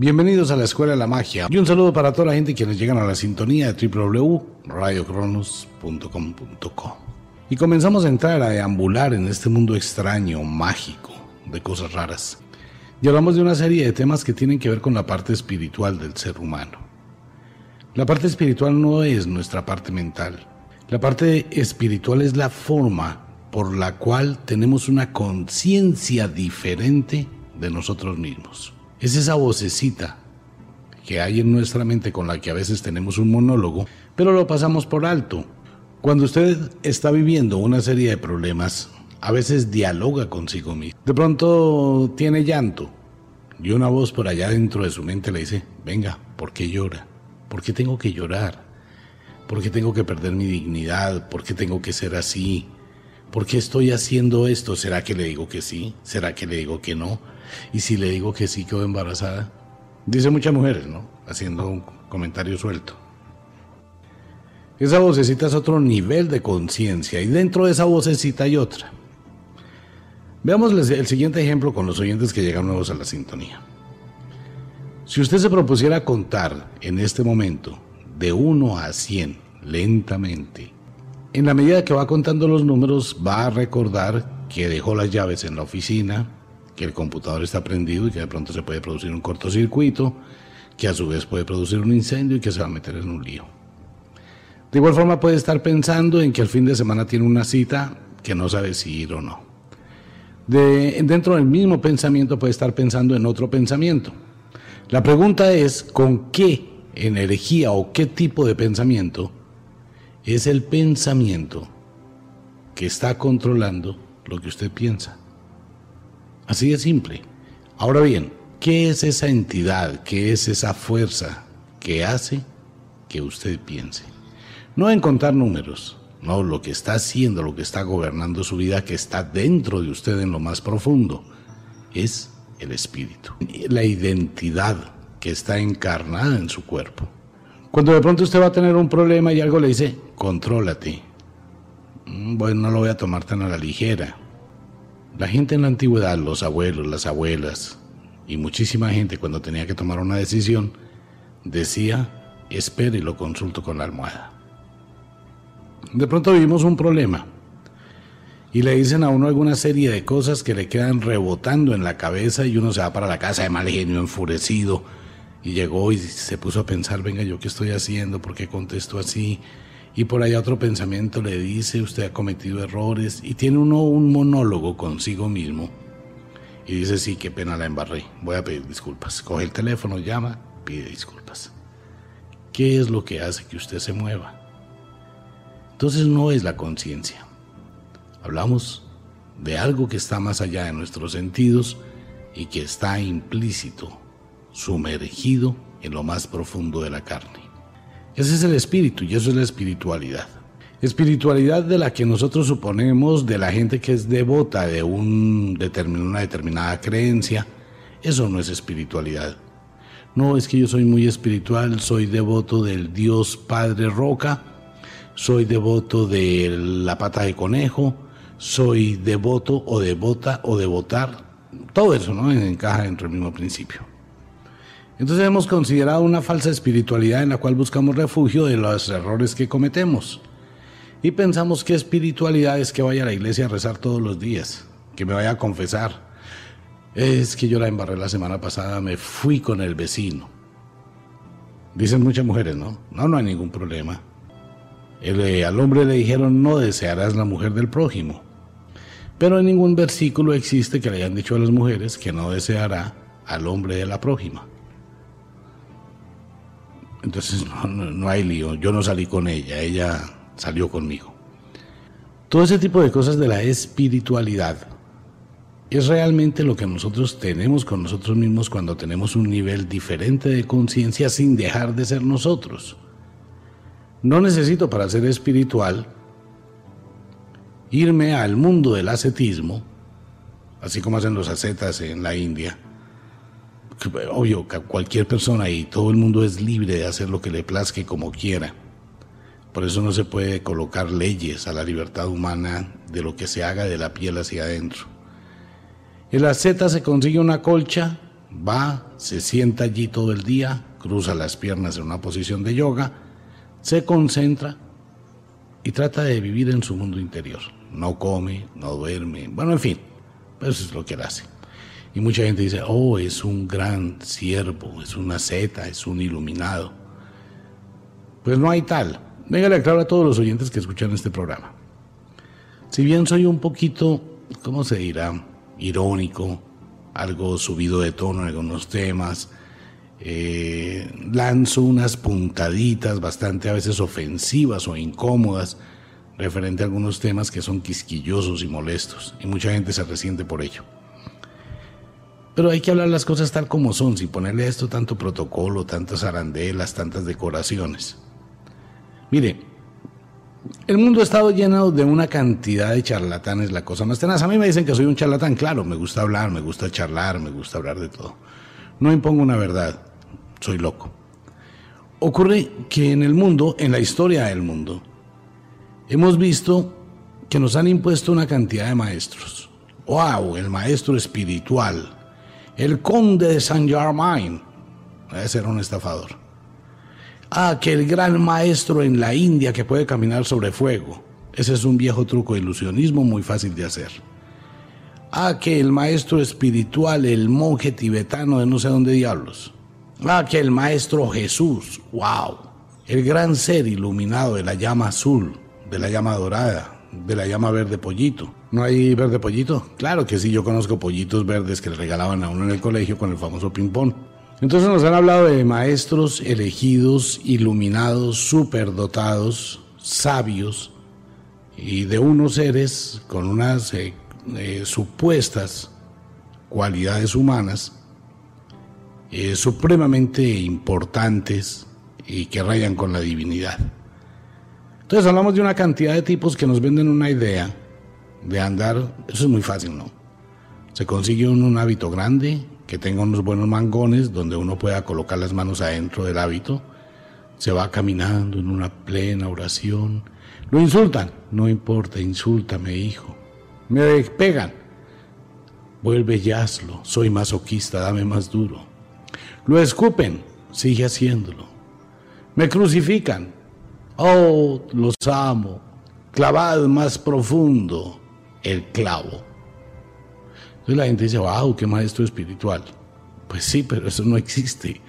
Bienvenidos a la Escuela de la Magia y un saludo para toda la gente quienes llegan a la sintonía de www.radiocronos.com.co. Y comenzamos a entrar a deambular en este mundo extraño, mágico, de cosas raras. Y hablamos de una serie de temas que tienen que ver con la parte espiritual del ser humano. La parte espiritual no es nuestra parte mental. La parte espiritual es la forma por la cual tenemos una conciencia diferente de nosotros mismos. Es esa vocecita que hay en nuestra mente con la que a veces tenemos un monólogo, pero lo pasamos por alto. Cuando usted está viviendo una serie de problemas, a veces dialoga consigo mismo. De pronto tiene llanto y una voz por allá dentro de su mente le dice, venga, ¿por qué llora? ¿Por qué tengo que llorar? ¿Por qué tengo que perder mi dignidad? ¿Por qué tengo que ser así? ¿Por qué estoy haciendo esto? ¿Será que le digo que sí? ¿Será que le digo que no? Y si le digo que sí, quedo embarazada. Dice muchas mujeres, ¿no? Haciendo un comentario suelto. Esa vocecita es otro nivel de conciencia y dentro de esa vocecita hay otra. Veamos el siguiente ejemplo con los oyentes que llegan nuevos a la sintonía. Si usted se propusiera contar en este momento de 1 a 100 lentamente, en la medida que va contando los números va a recordar que dejó las llaves en la oficina, que el computador está prendido y que de pronto se puede producir un cortocircuito, que a su vez puede producir un incendio y que se va a meter en un lío. De igual forma puede estar pensando en que el fin de semana tiene una cita que no sabe si ir o no. De, dentro del mismo pensamiento puede estar pensando en otro pensamiento. La pregunta es, ¿con qué energía o qué tipo de pensamiento es el pensamiento que está controlando lo que usted piensa? Así de simple. Ahora bien, ¿qué es esa entidad, qué es esa fuerza que hace que usted piense? No en contar números, no, lo que está haciendo, lo que está gobernando su vida, que está dentro de usted en lo más profundo, es el espíritu, la identidad que está encarnada en su cuerpo. Cuando de pronto usted va a tener un problema y algo le dice, contrólate. Mm, bueno, no lo voy a tomar tan a la ligera. La gente en la antigüedad, los abuelos, las abuelas y muchísima gente cuando tenía que tomar una decisión, decía, espere y lo consulto con la almohada. De pronto vivimos un problema y le dicen a uno alguna serie de cosas que le quedan rebotando en la cabeza y uno se va para la casa de mal genio, enfurecido, y llegó y se puso a pensar, venga, ¿yo qué estoy haciendo? ¿Por qué contesto así? Y por allá otro pensamiento le dice usted ha cometido errores y tiene uno un monólogo consigo mismo y dice sí, qué pena la embarré, voy a pedir disculpas. Coge el teléfono, llama, pide disculpas. ¿Qué es lo que hace que usted se mueva? Entonces no es la conciencia. Hablamos de algo que está más allá de nuestros sentidos y que está implícito, sumergido en lo más profundo de la carne. Ese es el espíritu y eso es la espiritualidad. Espiritualidad de la que nosotros suponemos de la gente que es devota de un una determinada creencia. Eso no es espiritualidad. No es que yo soy muy espiritual, soy devoto del Dios Padre Roca, soy devoto de la pata de conejo, soy devoto o devota o devotar. Todo eso no encaja dentro del mismo principio. Entonces hemos considerado una falsa espiritualidad en la cual buscamos refugio de los errores que cometemos. Y pensamos que espiritualidad es que vaya a la iglesia a rezar todos los días, que me vaya a confesar. Es que yo la embarré la semana pasada, me fui con el vecino. Dicen muchas mujeres, ¿no? No, no hay ningún problema. Eh, al hombre le dijeron, no desearás la mujer del prójimo. Pero en ningún versículo existe que le hayan dicho a las mujeres que no deseará al hombre de la prójima. Entonces no, hay lío, yo no salí con ella, ella salió conmigo. Todo ese tipo de cosas de la espiritualidad es realmente lo que nosotros tenemos con nosotros mismos cuando tenemos un nivel diferente de conciencia sin dejar de ser nosotros. No necesito para ser espiritual irme al mundo del ascetismo, así como hacen los ascetas en la India. Obvio, cualquier persona y todo el mundo es libre de hacer lo que le plazca y como quiera. Por eso no se puede colocar leyes a la libertad humana de lo que se haga de la piel hacia adentro. El asceta se consigue una colcha, va, se sienta allí todo el día, cruza las piernas en una posición de yoga, se concentra y trata de vivir en su mundo interior. No come, no duerme, bueno, en fin, eso es lo que él hace. Y mucha gente dice, oh, es un gran siervo, es una zeta, es un iluminado. Pues no hay tal. Venga, le aclaro a todos los oyentes que escuchan este programa. Si bien soy un poquito, ¿cómo se dirá? Irónico, algo subido de tono en algunos temas, eh, lanzo unas puntaditas bastante a veces ofensivas o incómodas referente a algunos temas que son quisquillosos y molestos, y mucha gente se resiente por ello. Pero hay que hablar las cosas tal como son, sin ponerle a esto tanto protocolo, tantas arandelas, tantas decoraciones. Mire, el mundo ha estado lleno de una cantidad de charlatanes, la cosa más tenaz. A mí me dicen que soy un charlatán, claro, me gusta hablar, me gusta charlar, me gusta hablar de todo. No impongo una verdad, soy loco. Ocurre que en el mundo, en la historia del mundo, hemos visto que nos han impuesto una cantidad de maestros. ¡Wow! El maestro espiritual, el conde de Saint Germain, ese era un estafador. Ah, que el gran maestro en la India que puede caminar sobre fuego. Ese es un viejo truco de ilusionismo muy fácil de hacer. Ah, que el maestro espiritual, el monje tibetano de no sé dónde diablos. Ah, que el Maestro Jesús, wow, el gran ser iluminado de la llama azul, de la llama dorada, de la llama verde pollito. ¿No hay verde pollito? Claro que sí, yo conozco pollitos verdes que le regalaban a uno en el colegio con el famoso ping-pong. Entonces nos han hablado de maestros elegidos, iluminados, superdotados, sabios, y de unos seres con unas eh, eh, supuestas cualidades humanas eh, supremamente importantes y que rayan con la divinidad. Entonces hablamos de una cantidad de tipos que nos venden una idea de andar, eso es muy fácil, ¿no? Se consigue un, hábito grande, que tenga unos buenos mangones donde uno pueda colocar las manos adentro del hábito, se va caminando en una plena oración, lo insultan, no importa, insúltame hijo, me pegan, vuelve y hazlo, soy masoquista, dame más duro. Lo escupen, sigue haciéndolo. Me crucifican. Oh, los amo. Clavad más profundo el clavo. Entonces la gente dice, wow, qué maestro espiritual. Pues sí, pero eso no existe.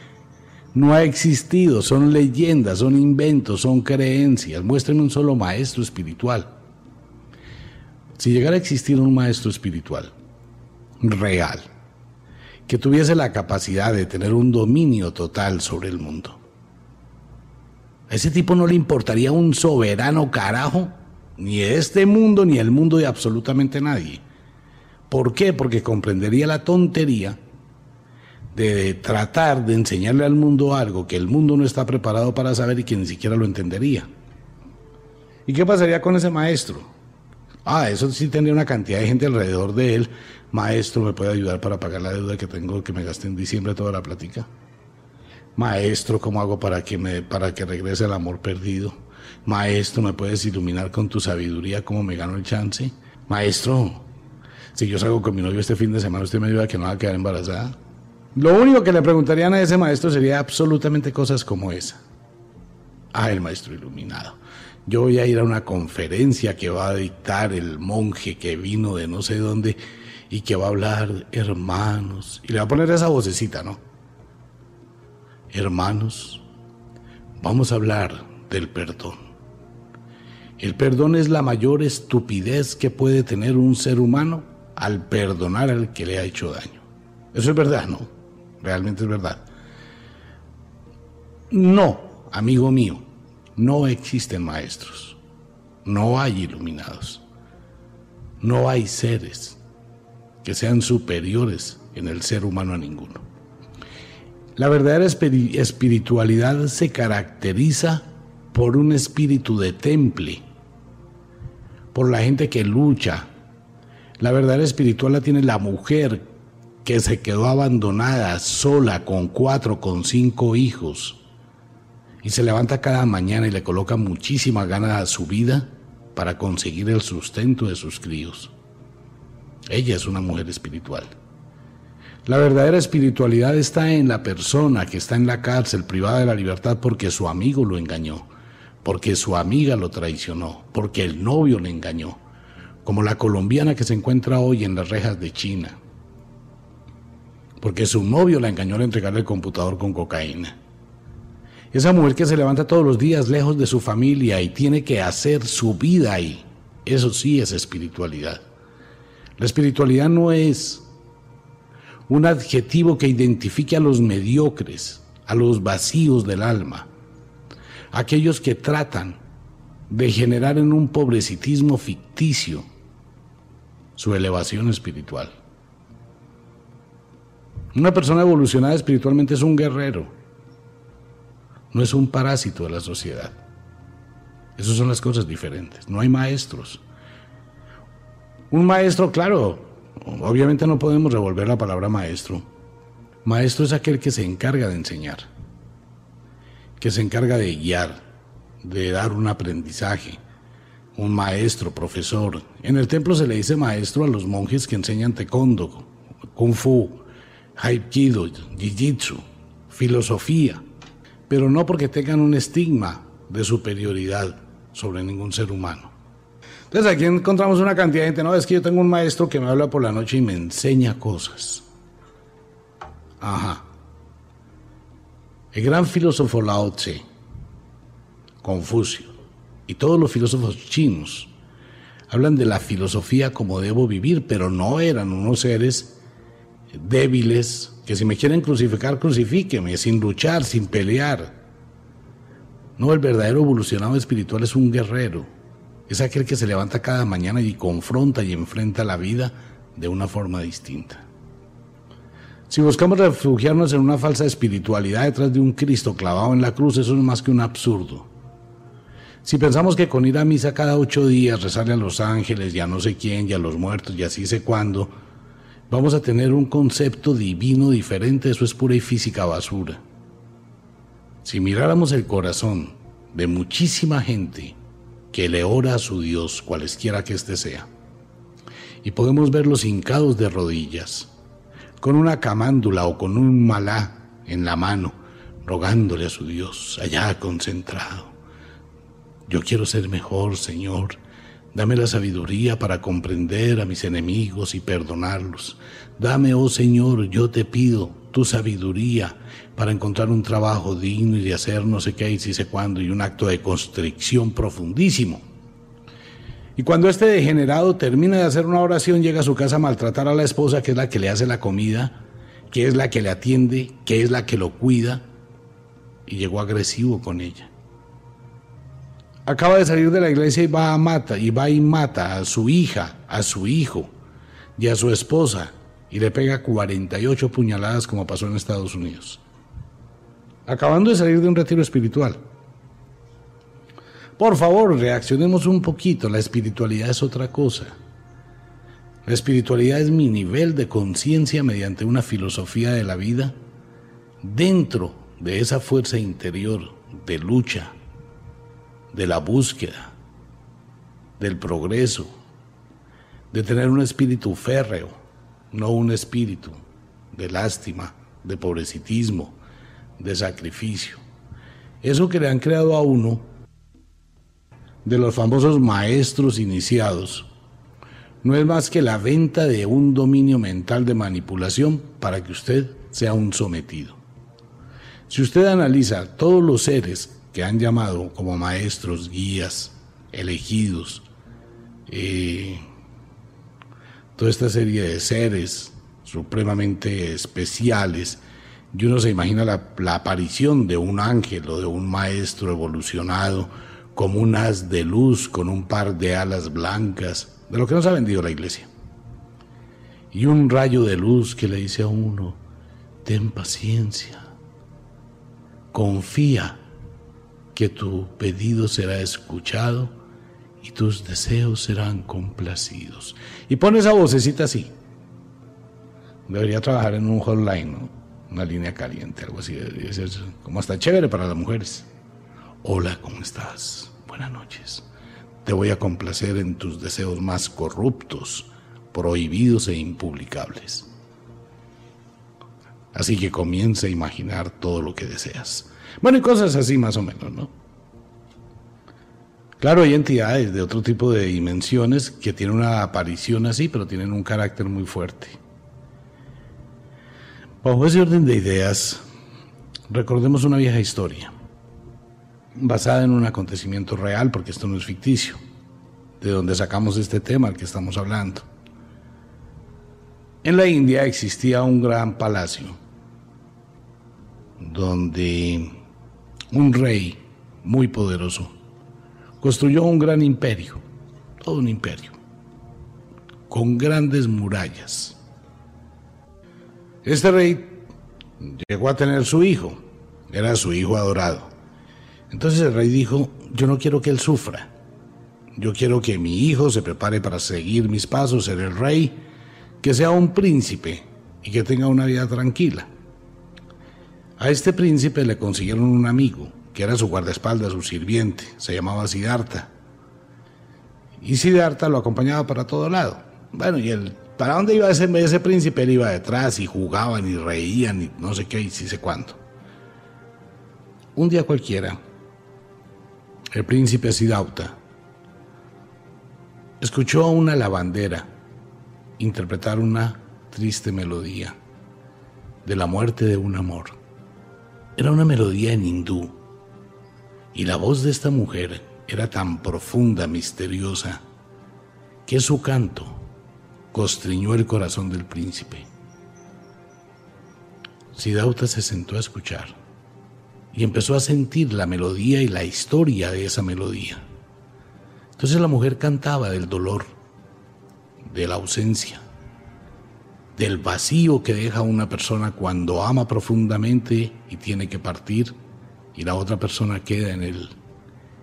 No ha existido, son leyendas, son inventos, son creencias. Muéstrenme un solo maestro espiritual. Si llegara a existir un maestro espiritual real, que tuviese la capacidad de tener un dominio total sobre el mundo. A ese tipo no le importaría un soberano carajo, ni este mundo, ni el mundo de absolutamente nadie. ¿Por qué? Porque comprendería la tontería de tratar de enseñarle al mundo algo que el mundo no está preparado para saber y que ni siquiera lo entendería. ¿Y qué pasaría con ese maestro? Ah, eso sí tendría una cantidad de gente alrededor de él Maestro, ¿me puede ayudar para pagar la deuda que tengo que me gasté en diciembre toda la plática? Maestro, ¿cómo hago para que, me, para que regrese el amor perdido? Maestro, ¿me puedes iluminar con tu sabiduría cómo me gano el chance? Maestro, si yo salgo con mi novio este fin de semana, ¿usted me ayuda que no va a quedar embarazada? Lo único que le preguntarían a ese maestro sería absolutamente cosas como esa. Ah, el maestro iluminado. Yo voy a ir a una conferencia que va a dictar el monje que vino de no sé dónde y que va a hablar hermanos. Y le va a poner esa vocecita, ¿no? Hermanos, vamos a hablar del perdón. El perdón es la mayor estupidez que puede tener un ser humano al perdonar al que le ha hecho daño. Eso es verdad, ¿no? Realmente es verdad. No, amigo mío, no existen maestros, no hay iluminados, no hay seres que sean superiores en el ser humano a ninguno. La verdadera espiritualidad se caracteriza por un espíritu de temple, por la gente que lucha. La verdadera espiritual la tiene la mujer que se quedó abandonada, sola, con cuatro, con cinco hijos, y se levanta cada mañana y le coloca muchísima gana a su vida para conseguir el sustento de sus críos. Ella es una mujer espiritual. La verdadera espiritualidad está en la persona que está en la cárcel privada de la libertad porque su amigo lo engañó, porque su amiga lo traicionó, porque el novio le engañó, como la colombiana que se encuentra hoy en las rejas de China, porque su novio la engañó al entregarle el computador con cocaína. Esa mujer que se levanta todos los días lejos de su familia y tiene que hacer su vida ahí, eso sí es espiritualidad. La espiritualidad no es un adjetivo que identifique a los mediocres, a los vacíos del alma, aquellos que tratan de generar en un pobrecitismo ficticio su elevación espiritual. Una persona evolucionada espiritualmente es un guerrero, no es un parásito de la sociedad. Esas son las cosas diferentes. No hay maestros. Un maestro, claro, Obviamente no podemos revolver la palabra maestro. Maestro es aquel que se encarga de enseñar, que se encarga de guiar, de dar un aprendizaje. Un maestro, profesor. En el templo se le dice maestro a los monjes que enseñan taekwondo, kung fu, haikido, jiu-jitsu, filosofía, pero no porque tengan un estigma de superioridad sobre ningún ser humano. Entonces aquí encontramos una cantidad de gente, no, es que yo tengo un maestro que me habla por la noche y me enseña cosas. Ajá. El gran filósofo Lao Tse, Confucio y todos los filósofos chinos hablan de la filosofía como debo vivir, pero no eran unos seres débiles que si me quieren crucificar, crucifíqueme, sin luchar, sin pelear. No, el verdadero evolucionado espiritual es un guerrero es aquel que se levanta cada mañana y confronta y enfrenta la vida de una forma distinta. Si buscamos refugiarnos en una falsa espiritualidad detrás de un Cristo clavado en la cruz, eso es más que un absurdo. Si pensamos que con ir a misa cada ocho días, rezarle a los ángeles y a no sé quién y a los muertos y así sé cuándo, vamos a tener un concepto divino diferente, eso es pura y física basura. Si miráramos el corazón de muchísima gente que le ora a su Dios, cualesquiera que éste sea. Y podemos verlos hincados de rodillas, con una camándula o con un malá en la mano, rogándole a su Dios, allá concentrado. Yo quiero ser mejor, Señor. Dame la sabiduría para comprender a mis enemigos y perdonarlos. Dame, oh Señor, yo te pido tu sabiduría para encontrar un trabajo digno y de hacer no sé qué y si sé cuándo y un acto de constricción profundísimo. Y cuando este degenerado termina de hacer una oración, llega a su casa a maltratar a la esposa, que es la que le hace la comida, que es la que le atiende, que es la que lo cuida, y llegó agresivo con ella. Acaba de salir de la iglesia y va a mata, y va y mata a su hija, a su hijo y a su esposa, y le pega 48 puñaladas como pasó en Estados Unidos acabando de salir de un retiro espiritual. Por favor, reaccionemos un poquito, la espiritualidad es otra cosa. La espiritualidad es mi nivel de conciencia mediante una filosofía de la vida dentro de esa fuerza interior de lucha, de la búsqueda, del progreso, de tener un espíritu férreo, no un espíritu de lástima, de pobrecitismo, de sacrificio. Eso que le han creado a uno de los famosos maestros iniciados no es más que la venta de un dominio mental de manipulación para que usted sea un sometido. Si usted analiza todos los seres que han llamado como maestros, guías, elegidos, eh, toda esta serie de seres supremamente especiales y uno se imagina la, aparición de un ángel o de un maestro evolucionado como un haz de luz con un par de alas blancas, de lo que nos ha vendido la iglesia. y un rayo de luz que le dice a uno, ten paciencia, confía que tu pedido será escuchado y tus deseos serán complacidos. Y pone esa vocecita así. Debería trabajar en un hotline. Una línea caliente, algo así. Como hasta chévere para las mujeres. Hola, ¿cómo estás? Buenas noches. Te voy a complacer en tus deseos más corruptos, prohibidos e impublicables. Así que comienza a imaginar todo lo que deseas. Bueno, y cosas así más o menos, ¿no? Claro, hay entidades de otro tipo de dimensiones que tienen una aparición así, pero tienen un carácter muy fuerte. Bajo ese orden de ideas, recordemos una vieja historia, basada en un acontecimiento real, porque esto no es ficticio, de donde sacamos este tema al que estamos hablando. En la India existía un gran palacio donde un rey muy poderoso construyó un gran imperio, todo un imperio, con grandes murallas. Este rey llegó a tener su hijo, era su hijo adorado. Entonces el rey dijo, yo no quiero que él sufra, yo quiero que mi hijo se prepare para seguir mis pasos, ser el rey, que sea un príncipe y que tenga una vida tranquila. A este príncipe le consiguieron un amigo, que era su guardaespaldas, su sirviente, se llamaba Siddhartha. Y Siddhartha lo acompañaba para todo lado. Bueno, y el, ¿para dónde iba ese, ese príncipe? Él iba detrás y jugaban y reían y no sé qué y sí sé cuánto. Un día cualquiera, el príncipe Siddhartha escuchó a una lavandera interpretar una triste melodía de la muerte de un amor. Era una melodía en hindú y la voz de esta mujer era tan profunda, misteriosa, que su canto constriñó el corazón del príncipe. Siddhartha se sentó a escuchar y empezó a sentir la melodía y la historia de esa melodía. Entonces la mujer cantaba del dolor, de la ausencia, del vacío que deja una persona cuando ama profundamente y tiene que partir y la otra persona queda en el,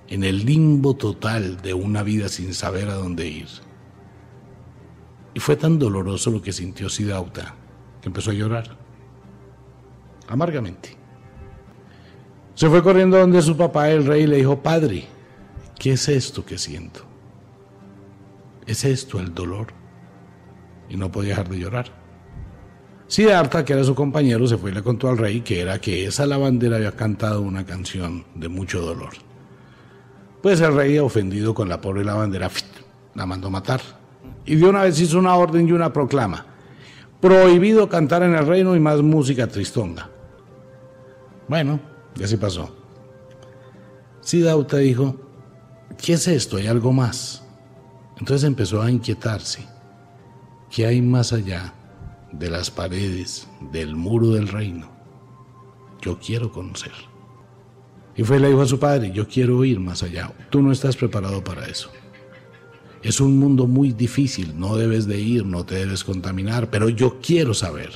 en el limbo total de una vida sin saber a dónde ir. Y fue tan doloroso lo que sintió Sidauta que empezó a llorar, amargamente. Se fue corriendo donde su papá, el rey, le dijo, Padre, ¿qué es esto que siento? ¿Es esto el dolor? Y no podía dejar de llorar. Siddhartha, que era su compañero, se fue y le contó al rey que era que esa lavandera había cantado una canción de mucho dolor. Pues el rey, ofendido con la pobre lavandera, la mandó matar. Y de una vez hizo una orden y una proclama. Prohibido cantar en el reino y más música tristonga. Bueno, y así pasó. Siddhartha dijo, ¿qué es esto? ¿Hay algo más? Entonces empezó a inquietarse. ¿Qué hay más allá de las paredes del muro del reino. Yo quiero conocer. Y fue y le dijo a su padre, yo quiero ir más allá. Tú no estás preparado para eso. Es un mundo muy difícil, no debes de ir, no te debes contaminar, pero yo quiero saber.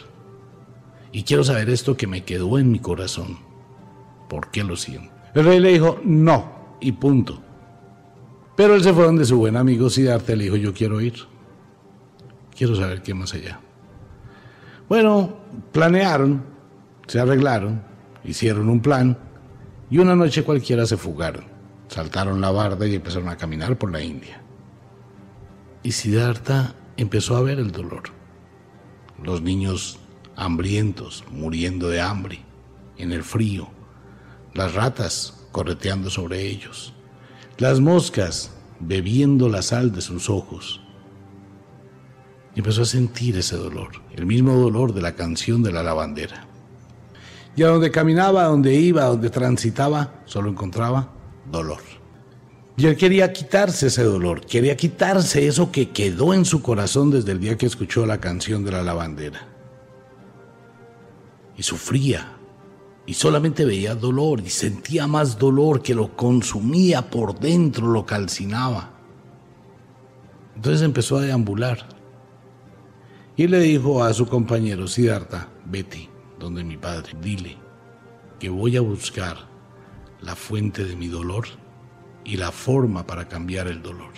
Y quiero saber esto que me quedó en mi corazón. ¿Por qué lo siento? El rey le dijo, no, y punto. Pero él se fue donde su buen amigo Siddhartha le dijo, yo quiero ir. Quiero saber qué más allá. Bueno, planearon, se arreglaron, hicieron un plan y una noche cualquiera se fugaron. Saltaron la barda y empezaron a caminar por la India. Y Siddhartha empezó a ver el dolor. Los niños hambrientos, muriendo de hambre, en el frío. Las ratas correteando sobre ellos. Las moscas bebiendo la sal de sus ojos y empezó a sentir ese dolor, el mismo dolor de la canción de la lavandera. Y a donde caminaba, a donde iba, a donde transitaba, solo encontraba dolor. Y él quería quitarse ese dolor, quería quitarse eso que quedó en su corazón desde el día que escuchó la canción de la lavandera. Y sufría, y solamente veía dolor, y sentía más dolor que lo consumía por dentro, lo calcinaba. Entonces empezó a deambular Y le dijo a su compañero Siddhartha, vete donde mi padre, dile que voy a buscar la fuente de mi dolor y la forma para cambiar el dolor.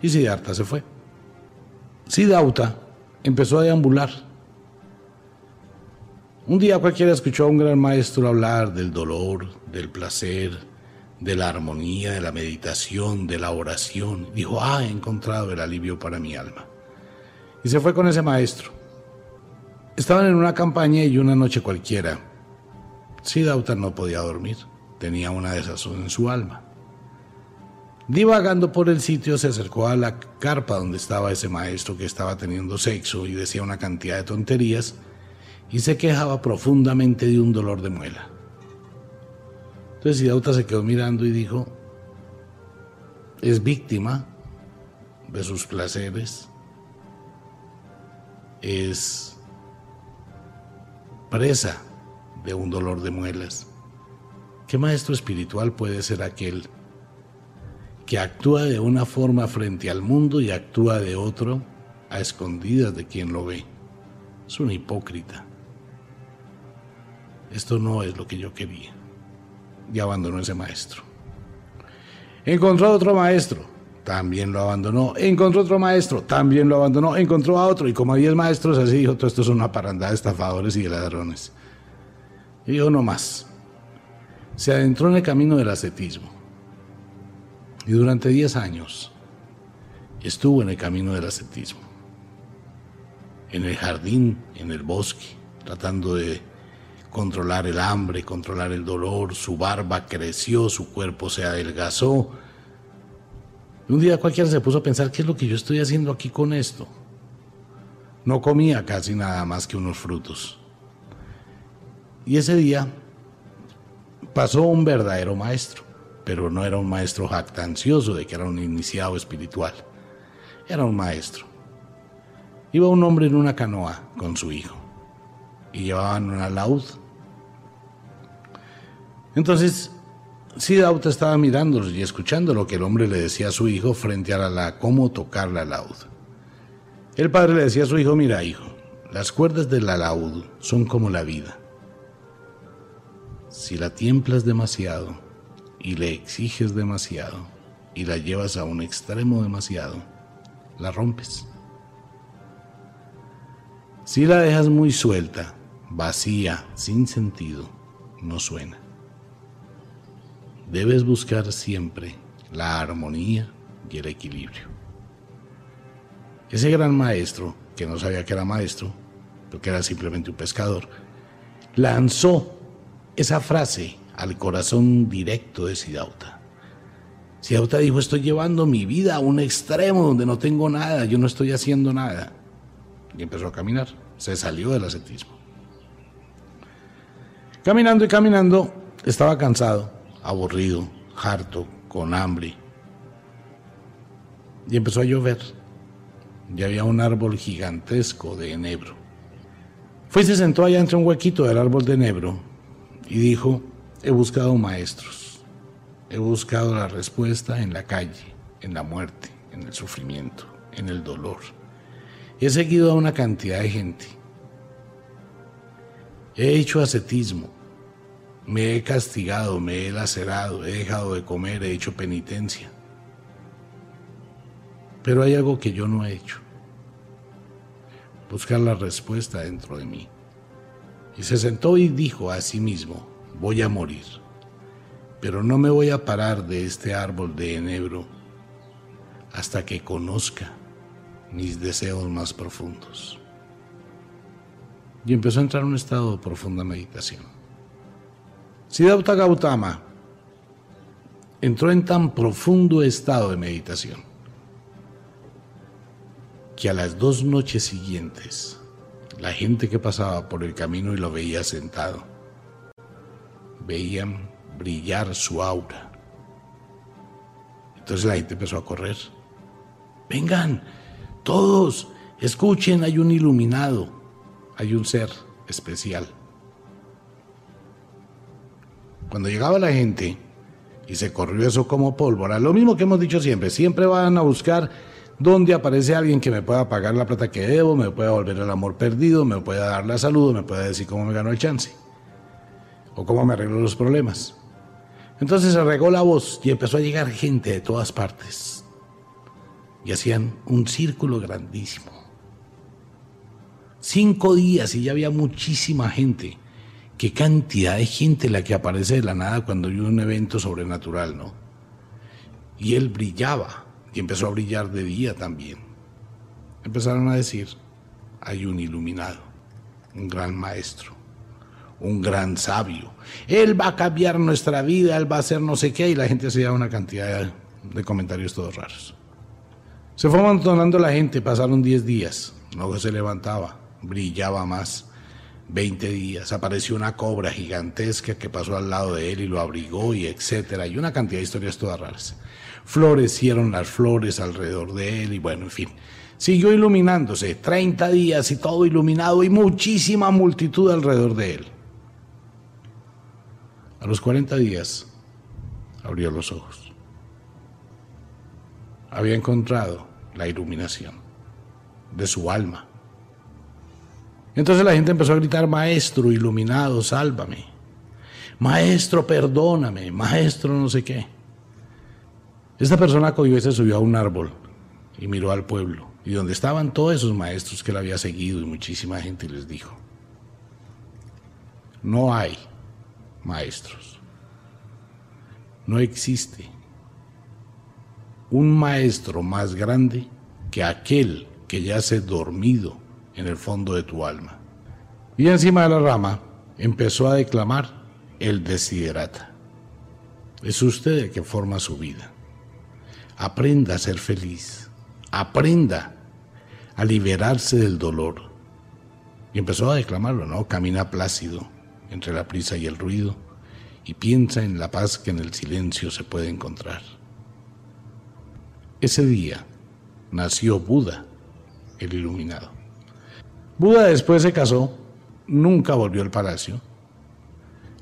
Y Siddhartha se fue. Siddhartha empezó a deambular. Un día cualquiera escuchó a un gran maestro hablar del dolor, del placer, de la armonía, de la meditación, de la oración. Dijo, ah, he encontrado el alivio para mi alma. Y se fue con ese maestro. Estaban en una campaña y una noche cualquiera. Siddhartha no podía dormir, tenía una desazón en su alma. Divagando por el sitio se acercó a la carpa donde estaba ese maestro que estaba teniendo sexo y decía una cantidad de tonterías y se quejaba profundamente de un dolor de muela. Entonces Siddhartha se quedó mirando y dijo, es víctima de sus placeres, es presa de un dolor de muelas. ¿Qué maestro espiritual puede ser aquel que actúa de una forma frente al mundo y actúa de otro a escondidas de quien lo ve? Es un hipócrita. Esto no es lo que yo quería y abandonó ese maestro. Encontró otro maestro, también lo abandonó. Encontró otro maestro, también lo abandonó. Encontró a otro y como a diez maestros así dijo, todo esto es una parandada de estafadores y de ladrones. Y dijo, no más. Se adentró en el camino del ascetismo. Y durante diez años estuvo en el camino del ascetismo. En el jardín, en el bosque, tratando de controlar el hambre, controlar el dolor, su barba creció, su cuerpo se adelgazó. Un día cualquiera se puso a pensar, ¿qué es lo que yo estoy haciendo aquí con esto? No comía casi nada más que unos frutos. Y ese día pasó un verdadero maestro, pero no era un maestro jactancioso de que era un iniciado espiritual. Era un maestro. Iba un hombre en una canoa con su hijo y llevaban una laúd entonces, Siddhartha estaba mirándolos y escuchando lo que el hombre le decía a su hijo frente a la, cómo tocar la laúd. El padre le decía a su hijo, mira hijo, las cuerdas de la laúd son como la vida. Si la tiemplas demasiado y le exiges demasiado y la llevas a un extremo demasiado, la rompes. Si la dejas muy suelta, vacía, sin sentido, no suena debes buscar siempre la armonía y el equilibrio. Ese gran maestro, que no sabía que era maestro, porque era simplemente un pescador, lanzó esa frase al corazón directo de Siddhartha. Siddhartha dijo, estoy llevando mi vida a un extremo donde no tengo nada, yo no estoy haciendo nada. Y empezó a caminar, se salió del ascetismo. Caminando y caminando, estaba cansado aburrido, harto, con hambre. Y empezó a llover. Y había un árbol gigantesco de enebro. Fue y se sentó allá entre un huequito del árbol de enebro y dijo, he buscado maestros, he buscado la respuesta en la calle, en la muerte, en el sufrimiento, en el dolor. He seguido a una cantidad de gente. He hecho ascetismo, me he castigado, me he lacerado, he dejado de comer, he hecho penitencia. Pero hay algo que yo no he hecho. Buscar la respuesta dentro de mí. Y se sentó y dijo a sí mismo, voy a morir, pero no me voy a parar de este árbol de enebro hasta que conozca mis deseos más profundos. Y empezó a entrar en un estado de profunda meditación. Siddhartha Gautama entró en tan profundo estado de meditación que a las dos noches siguientes la gente que pasaba por el camino y lo veía sentado veían brillar su aura. Entonces la gente empezó a correr. Vengan, todos, escuchen, hay un iluminado, hay un ser especial. Cuando llegaba la gente y se corrió eso como pólvora, lo mismo que hemos dicho siempre, siempre van a buscar donde aparece alguien que me pueda pagar la plata que debo, me pueda volver el amor perdido, me pueda dar la salud, me pueda decir cómo me ganó el chance o cómo me arreglo los problemas. Entonces se regó la voz y empezó a llegar gente de todas partes y hacían un círculo grandísimo. Cinco días y ya había muchísima gente. Qué cantidad de gente la que aparece de la nada cuando hay un evento sobrenatural, ¿no? Y él brillaba y empezó a brillar de día también. Empezaron a decir, hay un iluminado, un gran maestro, un gran sabio. Él va a cambiar nuestra vida, él va a hacer no sé qué, y la gente hacía una cantidad de comentarios todos raros. Se fue amontonando la gente, pasaron 10 días, luego se levantaba, brillaba más. 20 días, apareció una cobra gigantesca que pasó al lado de él y lo abrigó y etcétera, y una cantidad de historias todas raras florecieron las flores alrededor de él y bueno, en fin. Siguió iluminándose, 30 días y todo iluminado y muchísima multitud alrededor de él. A los 40 días abrió los ojos. Había encontrado la iluminación de su alma. Entonces la gente empezó a gritar, Maestro iluminado, sálvame. Maestro, perdóname. Maestro, no sé qué. Esta persona cogió y se subió a un árbol y miró al pueblo, y donde estaban todos esos maestros que él había seguido y muchísima gente les dijo, no hay maestros, no existe un maestro más grande que aquel que yace dormido en el fondo de tu alma. Y encima de la rama empezó a declamar el desiderata. Es usted el que forma su vida. Aprenda a ser feliz. Aprenda a liberarse del dolor. Y empezó a declamarlo, ¿no? Camina plácido entre la prisa y el ruido y piensa en la paz que en el silencio se puede encontrar. Ese día nació Buda, el iluminado. Buda después se casó, nunca volvió al palacio.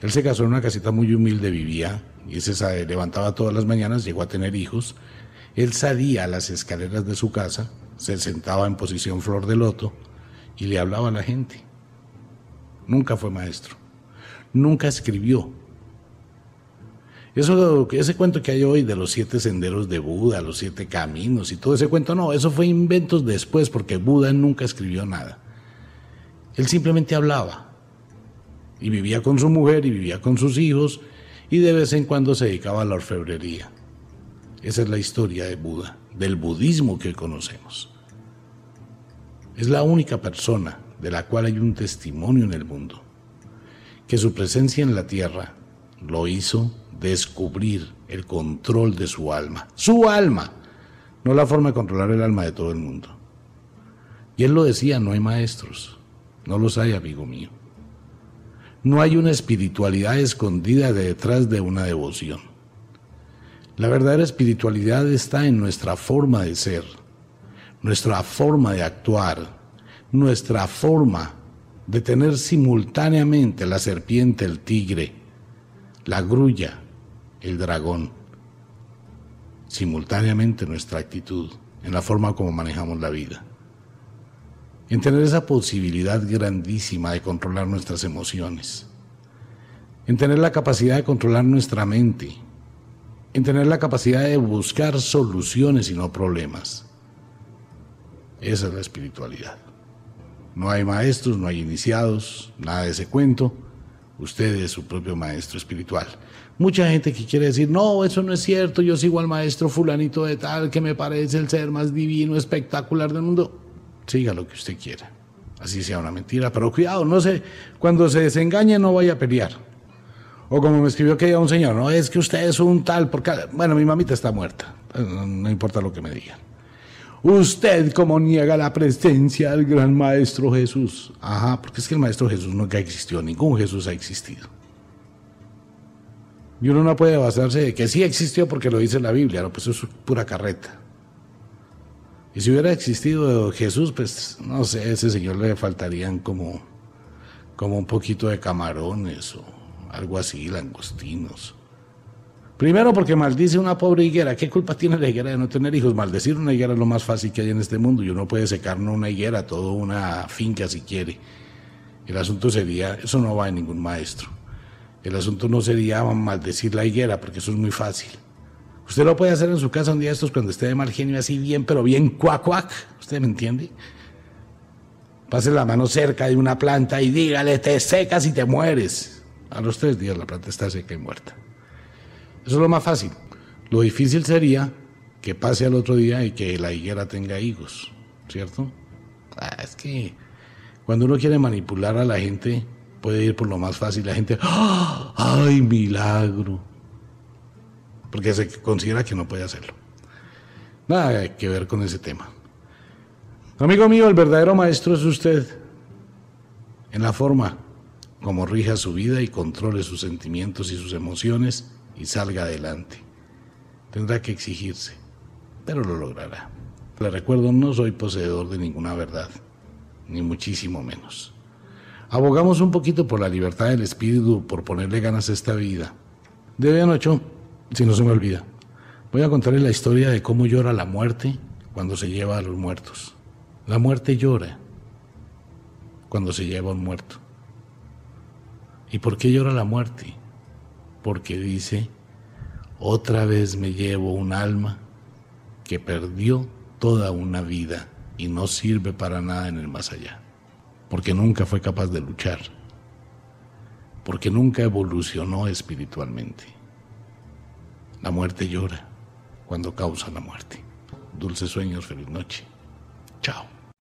Él se casó en una casita muy humilde, vivía y se levantaba todas las mañanas, llegó a tener hijos él salía a las escaleras de su casa, se sentaba en posición flor de loto y le hablaba a la gente. Nunca fue maestro, nunca escribió. Eso, ese cuento que hay hoy de los siete senderos de Buda, los siete caminos y todo ese cuento, no, eso fue inventos después porque Buda nunca escribió nada. Él simplemente hablaba y vivía con su mujer y vivía con sus hijos y de vez en cuando se dedicaba a la orfebrería. Esa es la historia de Buda, del budismo que conocemos. Es la única persona de la cual hay un testimonio en el mundo, que su presencia en la tierra lo hizo descubrir el control de su alma, su alma, no la forma de controlar el alma de todo el mundo. Y él lo decía, no hay maestros, no los hay, amigo mío. No hay una espiritualidad escondida detrás de una devoción. La verdadera espiritualidad está en nuestra forma de ser, nuestra forma de actuar, nuestra forma de tener simultáneamente la serpiente, el tigre, la grulla, el dragón, simultáneamente nuestra actitud, en la forma como manejamos la vida, en tener esa posibilidad grandísima de controlar nuestras emociones, en tener la capacidad de controlar nuestra mente, en tener la capacidad de buscar soluciones y no problemas. Esa es la espiritualidad. No hay maestros, no hay iniciados, nada de ese cuento. Usted es su propio maestro espiritual. Mucha gente que quiere decir, no, eso no es cierto, yo sigo al maestro fulanito de tal, que me parece el ser más divino, espectacular del mundo. Siga lo que usted quiera. Así sea una mentira, pero cuidado, no sé, cuando se desengañe no vaya a pelear o como me escribió que un señor, no es que usted es un tal, porque, bueno, mi mamita está muerta, no, importa lo que me digan. Usted como niega la presencia del gran Maestro Jesús. Ajá, porque es que el Maestro Jesús nunca existió, ningún Jesús ha existido. Y uno no puede basarse de que sí existió porque lo dice la Biblia, no, pues eso es pura carreta. Y si hubiera existido Jesús, pues no sé, a ese señor le faltarían como, como un poquito de camarones o algo así, langostinos. Primero porque maldice una pobre higuera. ¿Qué culpa tiene la higuera de no tener hijos? Maldecir una higuera es lo más fácil que hay en este mundo y uno puede secar no una higuera, toda una finca si quiere. El asunto sería, eso no va en ningún maestro. El asunto no sería maldecir la higuera porque eso es muy fácil. Usted lo puede hacer en su casa un día estos cuando esté de mal genio así bien, pero bien cuac cuac. ¿Usted me entiende? Pase la mano cerca de una planta y dígale, te secas y te mueres. A los tres días la planta está seca y muerta. Eso es lo más fácil. Lo difícil sería que pase al otro día y que la higuera tenga higos, ¿cierto? Ah, es que cuando uno quiere manipular a la gente, puede ir por lo más fácil. La gente, ¡Ah! ¡ay, milagro! Porque se considera que no puede hacerlo. Nada que ver con ese tema. Amigo mío, el verdadero maestro es usted. En la forma como rija su vida y controle sus sentimientos y sus emociones y salga adelante. Tendrá que exigirse, pero lo logrará. Le recuerdo, no soy poseedor de ninguna verdad, ni muchísimo menos. Abogamos un poquito por la libertad del espíritu, por ponerle ganas a esta vida. De ocho, si no se me olvida, voy a contarle la historia de cómo llora la muerte cuando se lleva a los muertos. La muerte llora cuando se lleva a un muerto. ¿Y por qué llora la muerte? Porque dice, otra vez me llevo un alma que perdió toda una vida y no sirve para nada en el más allá. Porque nunca fue capaz de luchar. Porque nunca evolucionó espiritualmente. La muerte llora cuando causa la muerte. Dulces sueños, feliz noche. Chao.